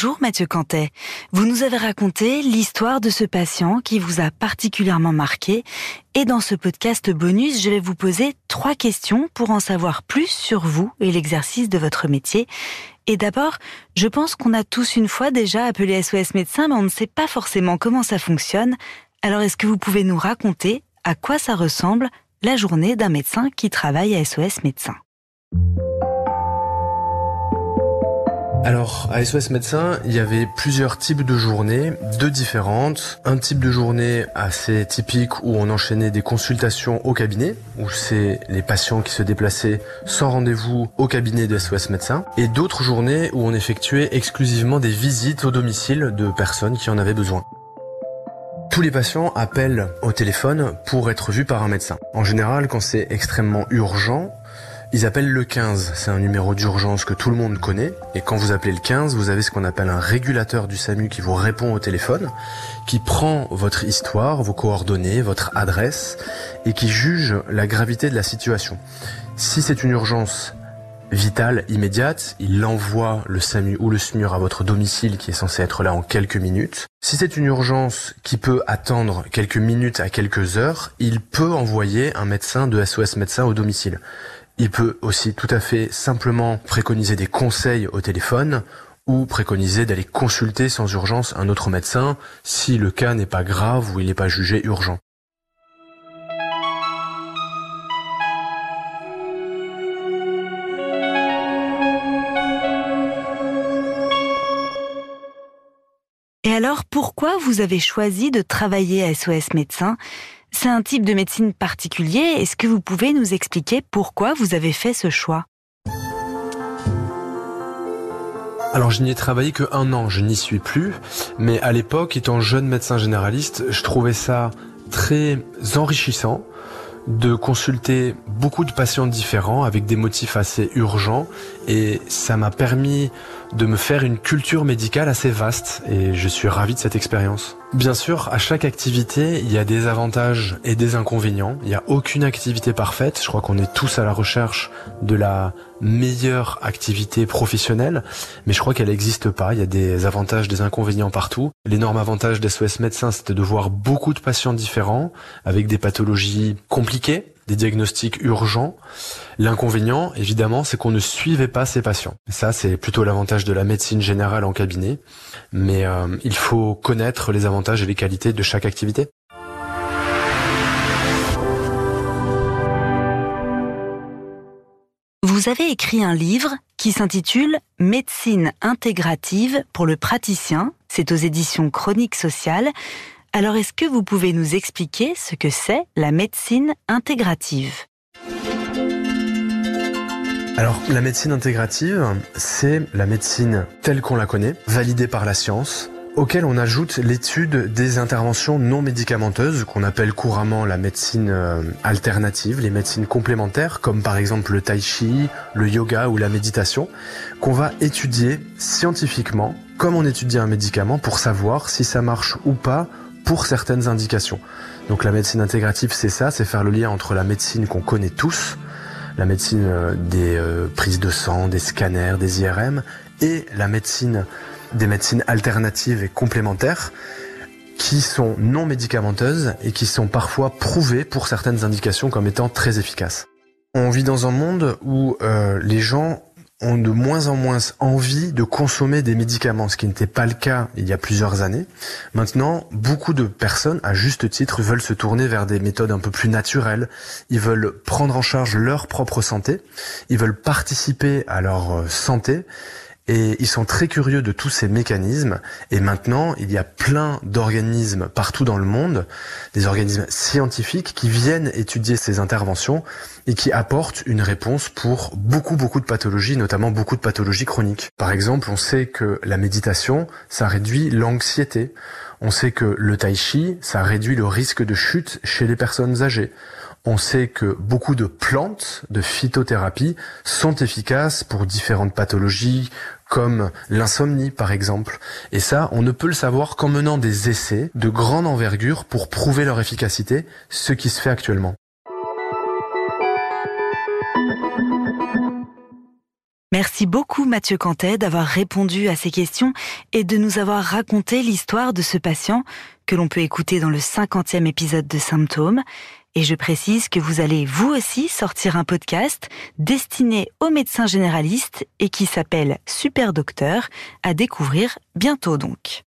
Bonjour Mathieu Cantet. Vous nous avez raconté l'histoire de ce patient qui vous a particulièrement marqué et dans ce podcast bonus, je vais vous poser trois questions pour en savoir plus sur vous et l'exercice de votre métier. Et d'abord, je pense qu'on a tous une fois déjà appelé SOS médecin mais on ne sait pas forcément comment ça fonctionne. Alors est-ce que vous pouvez nous raconter à quoi ça ressemble la journée d'un médecin qui travaille à SOS médecin? Alors, à SOS Médecin, il y avait plusieurs types de journées, deux différentes. Un type de journée assez typique où on enchaînait des consultations au cabinet, où c'est les patients qui se déplaçaient sans rendez-vous au cabinet de SOS Médecin. Et d'autres journées où on effectuait exclusivement des visites au domicile de personnes qui en avaient besoin. Tous les patients appellent au téléphone pour être vus par un médecin. En général, quand c'est extrêmement urgent, ils appellent le 15, c'est un numéro d'urgence que tout le monde connaît. Et quand vous appelez le 15, vous avez ce qu'on appelle un régulateur du SAMU qui vous répond au téléphone, qui prend votre histoire, vos coordonnées, votre adresse, et qui juge la gravité de la situation. Si c'est une urgence vitale, immédiate, il envoie le SAMU ou le SMUR à votre domicile qui est censé être là en quelques minutes. Si c'est une urgence qui peut attendre quelques minutes à quelques heures, il peut envoyer un médecin de SOS médecin au domicile. Il peut aussi tout à fait simplement préconiser des conseils au téléphone ou préconiser d'aller consulter sans urgence un autre médecin si le cas n'est pas grave ou il n'est pas jugé urgent. Et alors, pourquoi vous avez choisi de travailler à SOS Médecin c'est un type de médecine particulier. Est-ce que vous pouvez nous expliquer pourquoi vous avez fait ce choix? Alors je n'y ai travaillé que un an, je n'y suis plus, mais à l'époque, étant jeune médecin généraliste, je trouvais ça très enrichissant de consulter beaucoup de patients différents avec des motifs assez urgents. Et ça m'a permis de me faire une culture médicale assez vaste. Et je suis ravi de cette expérience. Bien sûr, à chaque activité, il y a des avantages et des inconvénients. Il n'y a aucune activité parfaite. Je crois qu'on est tous à la recherche de la meilleure activité professionnelle, mais je crois qu'elle n'existe pas. Il y a des avantages, des inconvénients partout. L'énorme avantage des SOS médecins, c'était de voir beaucoup de patients différents avec des pathologies compliquées des diagnostics urgents. L'inconvénient, évidemment, c'est qu'on ne suivait pas ces patients. Ça, c'est plutôt l'avantage de la médecine générale en cabinet. Mais euh, il faut connaître les avantages et les qualités de chaque activité. Vous avez écrit un livre qui s'intitule Médecine intégrative pour le praticien. C'est aux éditions Chroniques Sociales. Alors est-ce que vous pouvez nous expliquer ce que c'est la médecine intégrative? Alors, la médecine intégrative, c'est la médecine telle qu'on la connaît, validée par la science, auquel on ajoute l'étude des interventions non médicamenteuses, qu'on appelle couramment la médecine euh, alternative, les médecines complémentaires, comme par exemple le tai chi, le yoga ou la méditation, qu'on va étudier scientifiquement, comme on étudie un médicament, pour savoir si ça marche ou pas pour certaines indications. Donc la médecine intégrative, c'est ça, c'est faire le lien entre la médecine qu'on connaît tous, la médecine euh, des euh, prises de sang, des scanners, des IRM, et la médecine des médecines alternatives et complémentaires qui sont non médicamenteuses et qui sont parfois prouvées pour certaines indications comme étant très efficaces. On vit dans un monde où euh, les gens ont de moins en moins envie de consommer des médicaments, ce qui n'était pas le cas il y a plusieurs années. Maintenant, beaucoup de personnes, à juste titre, veulent se tourner vers des méthodes un peu plus naturelles. Ils veulent prendre en charge leur propre santé. Ils veulent participer à leur euh, santé et ils sont très curieux de tous ces mécanismes. Et maintenant, il y a plein d'organismes partout dans le monde, des organismes scientifiques qui viennent étudier ces interventions et qui apportent une réponse pour beaucoup, beaucoup de pathologies, notamment beaucoup de pathologies chroniques. Par exemple, on sait que la méditation, ça réduit l'anxiété. On sait que le tai chi, ça réduit le risque de chute chez les personnes âgées. On sait que beaucoup de plantes de phytothérapie sont efficaces pour différentes pathologies comme l'insomnie par exemple. Et ça, on ne peut le savoir qu'en menant des essais de grande envergure pour prouver leur efficacité, ce qui se fait actuellement. Merci beaucoup Mathieu Cantet d'avoir répondu à ces questions et de nous avoir raconté l'histoire de ce patient que l'on peut écouter dans le 50e épisode de Symptômes. Et je précise que vous allez vous aussi sortir un podcast destiné aux médecins généralistes et qui s'appelle Super Docteur à découvrir bientôt donc.